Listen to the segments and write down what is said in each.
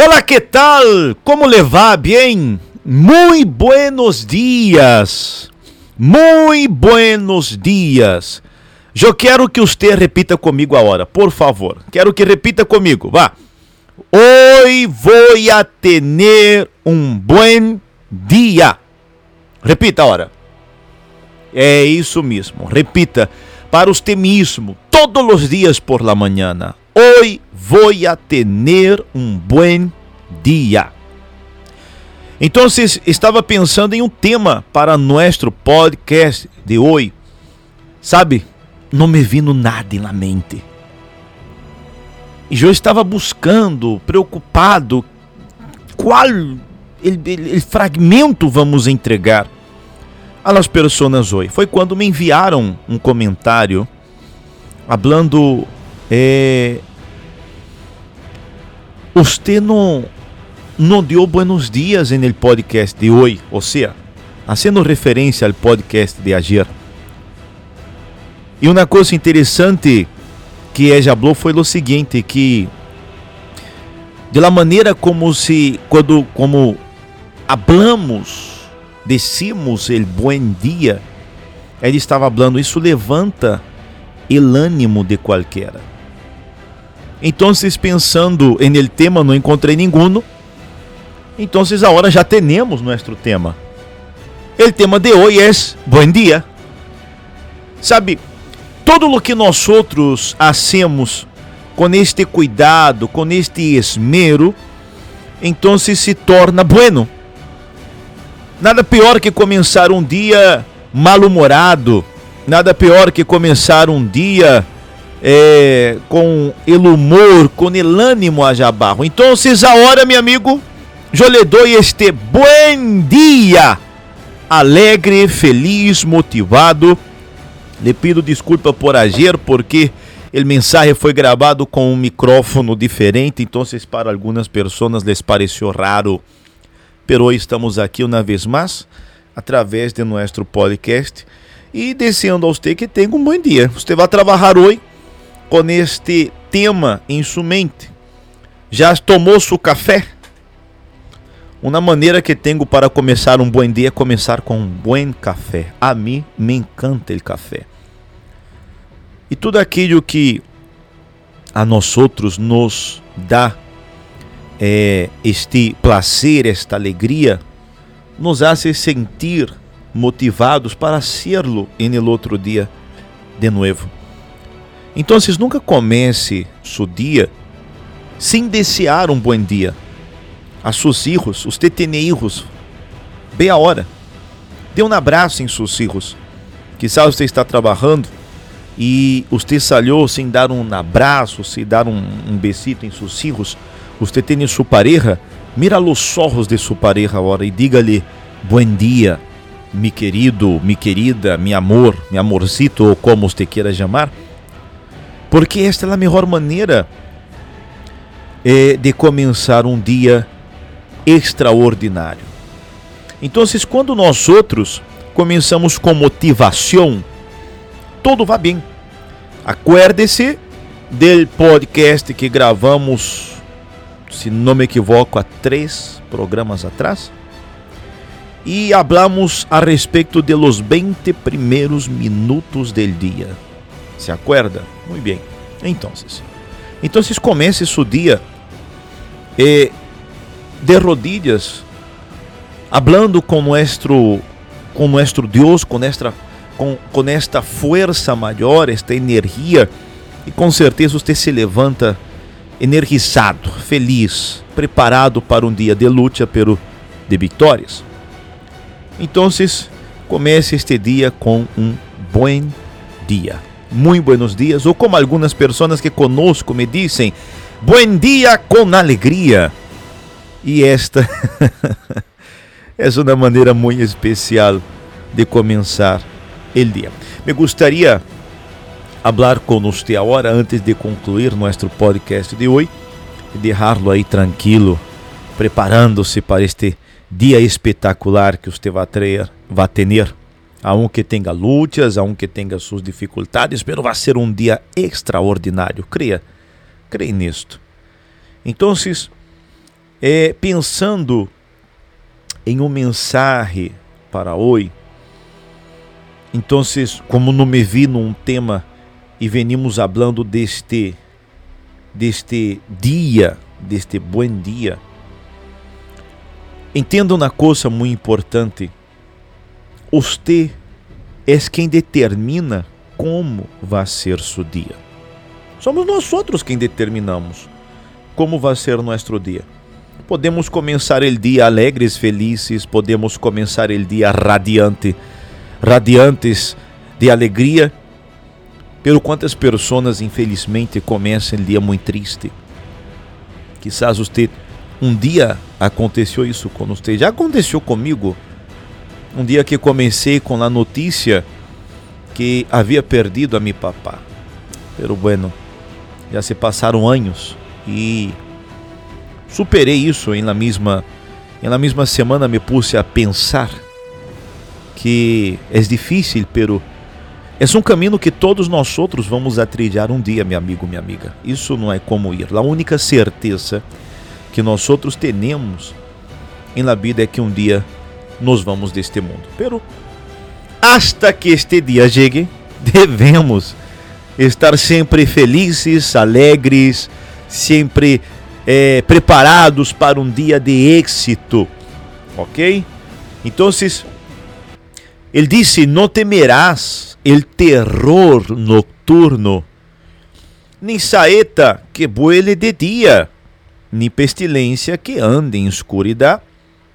Hola, ¿qué tal? ¿Cómo le va? Bien. Muy buenos días. Muy buenos días. Eu quero que você repita comigo agora, por favor. Quero que repita comigo, vá. Hoy voy a tener un buen dia. Repita agora. É isso mesmo. Repita para você mesmo, todos os dias por la mañana. Hoy voy a tener un buen dia. Então, estava pensando em um tema para nosso podcast de hoje. Sabe, não me vindo nada na mente. E eu estava buscando, preocupado, qual fragmento vamos entregar às pessoas hoje. Foi quando me enviaram um comentário falando é, Você não, não deu buenos dias no podcast de hoje, ou seja, fazendo referência ao podcast de ayer. E uma coisa interessante que ella falou foi o seguinte, que de la maneira como se quando como hablamos, decimos el buen dia, ele estava falando isso levanta el ânimo de qualquer. Então, pensando em el tema, não encontrei nenhum. Então, agora já temos nosso tema. O tema de hoje é Bom dia. Sabe, todo o que nós outros hacemos com este cuidado, com este esmero, então se torna bueno. Nada pior que começar um dia mal-humorado, nada pior que começar um dia é, com el humor, com el ânimo a jabarro. Então, agora, meu amigo, eu lhe dou este bom dia, alegre, feliz, motivado. Le pido desculpa por agir, porque o mensagem foi gravado com um micrófono diferente, então para algumas pessoas les pareceu raro. Pero estamos aqui uma vez mais, através de nosso podcast, e desejando a você que tenha um bom dia. Você vai trabalhar hoje com este tema em sua mente. Já tomou seu café? Uma maneira que tenho para começar um bom dia é começar com um bom café. A mim me encanta o café. E tudo aquilo que a nós outros nos dá é, este prazer, esta alegria, nos hace sentir motivados para serlo em el outro dia de novo. Então, nunca comece seu dia sem desejar um bom dia. A você tem filhos, bem a hora. Dê um abraço em seus filhos. Quizás você está trabalhando e você salió sem dar um abraço, sem dar um, um besito em seus filhos, você tem sua pareja, mira los ojos de sua pareja agora e diga-lhe, bom dia, mi querido, mi querida, mi amor, mi amorcito, ou como você queira chamar, porque esta é a melhor maneira eh, de começar um dia extraordinário. Então, quando nós outros começamos com motivação, tudo vai bem. Acuerde-se do podcast que gravamos, se não me equivoco, há três programas atrás. E hablamos a respeito de los 20 primeiros minutos del dia. ¿Se acuerda? Muito bem. Então, então comece seu dia eh, de rodillas, hablando com nosso com nosso Deus, com nossa com, com esta força maior, esta energia, e com certeza você se levanta energizado, feliz, preparado para um dia de luta, pero de vitórias. Então, comece este dia com um bom dia. Muito buenos dias, ou como algumas pessoas que conosco me dizem, bom dia com alegria. E esta é uma maneira muito especial de começar el día. Me gustaría hablar con usted ahora antes de concluir nuestro podcast de hoy y dejarlo ahí tranquilo, preparándose para este dia espetacular que você vai ter, vai ter. Aunque tenha lutas, aunque tenha suas dificuldades, mas vai ser um dia extraordinário. Creia, creia nisto. Então, é, pensando em um mensagem para hoje, então, como não me vi num tema e venimos falando deste deste dia, deste bom dia, entenda uma coisa muito importante. Você é quem determina como vai ser seu dia. Somos nós outros quem determinamos como vai ser nosso dia. Podemos começar o dia alegres, felizes, podemos começar o dia radiante, radiantes de alegria, pelo quantas pessoas infelizmente começam o dia muito triste. Quizás você um dia aconteceu isso com você, já aconteceu comigo. Um dia que comecei com a notícia que havia perdido a meu papá. Pero bueno, já se passaram anos e superei isso em la mesma em la mesma semana me puse a pensar que é difícil, pero é um caminho que todos nós outros vamos a trilhar um dia, meu amigo, minha amiga. Isso não é como ir. A única certeza que nós outros temos em la vida é que um dia nos vamos deste mundo. Pero hasta que este dia chegue, devemos estar sempre felizes, alegres, sempre é, preparados para um dia de êxito, ok? Então, ele disse: Não temerás el terror nocturno, nem saeta que vuele de dia, nem pestilência que ande em escuridão,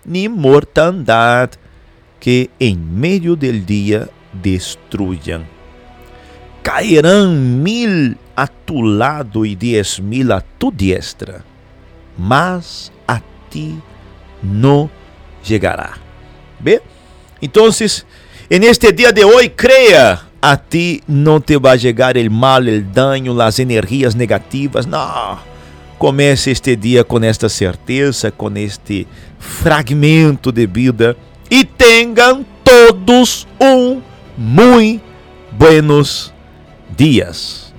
nem mortandade que em meio del dia destruyan. Cairão mil a tu lado e dez mil a tu diestra, mas a ti não chegará. Então, en este dia de hoje, creia, a ti não te vai chegar o mal, o dano, as energias negativas. Não. Comece este dia com esta certeza, com este fragmento de vida e tenham todos um muito buenos dias.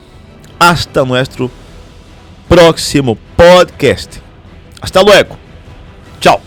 Hasta nuestro próximo podcast. Hasta luego. Tchau.